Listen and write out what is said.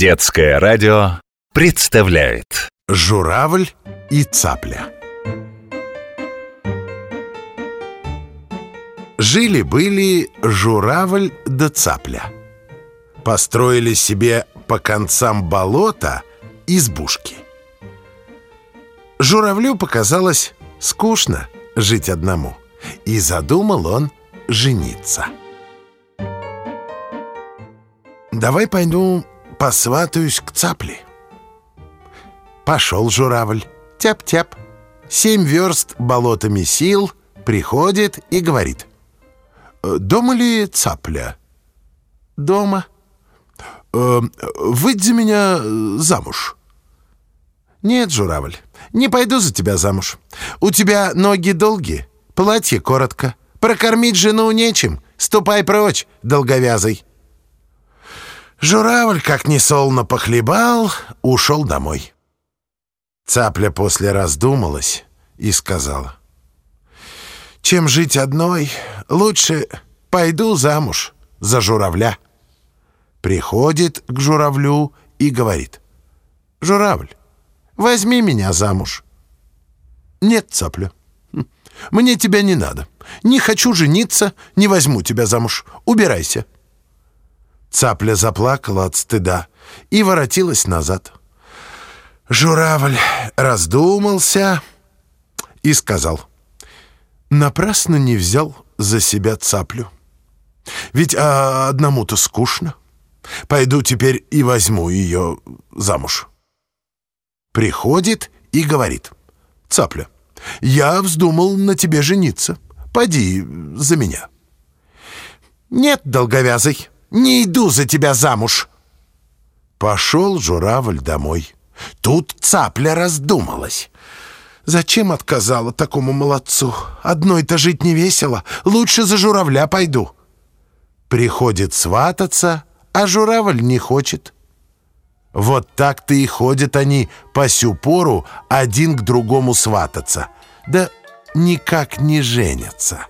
Детское радио представляет. Журавль и цапля. Жили-были журавль да цапля. Построили себе по концам болота избушки. Журавлю показалось скучно жить одному И задумал он жениться. Давай пойду посватаюсь к цапле. Пошел журавль, тяп-тяп. Семь верст болотами сил, приходит и говорит. «Э, «Дома ли цапля?» «Дома». «Э, «Выйдь за меня замуж». «Нет, журавль, не пойду за тебя замуж. У тебя ноги долгие, платье коротко. Прокормить жену нечем. Ступай прочь, долговязый». Журавль, как несолно похлебал, ушел домой. Цапля после раздумалась и сказала. «Чем жить одной, лучше пойду замуж за журавля». Приходит к журавлю и говорит. «Журавль, возьми меня замуж». «Нет, цапля, мне тебя не надо. Не хочу жениться, не возьму тебя замуж. Убирайся». Цапля заплакала от стыда и воротилась назад. Журавль раздумался и сказал, «Напрасно не взял за себя цаплю. Ведь а, одному-то скучно. Пойду теперь и возьму ее замуж». Приходит и говорит, «Цапля, я вздумал на тебе жениться. Пойди за меня». «Нет, долговязый», не иду за тебя замуж!» Пошел журавль домой. Тут цапля раздумалась. «Зачем отказала такому молодцу? Одной-то жить не весело. Лучше за журавля пойду». Приходит свататься, а журавль не хочет. Вот так-то и ходят они по сю пору один к другому свататься. Да никак не женятся.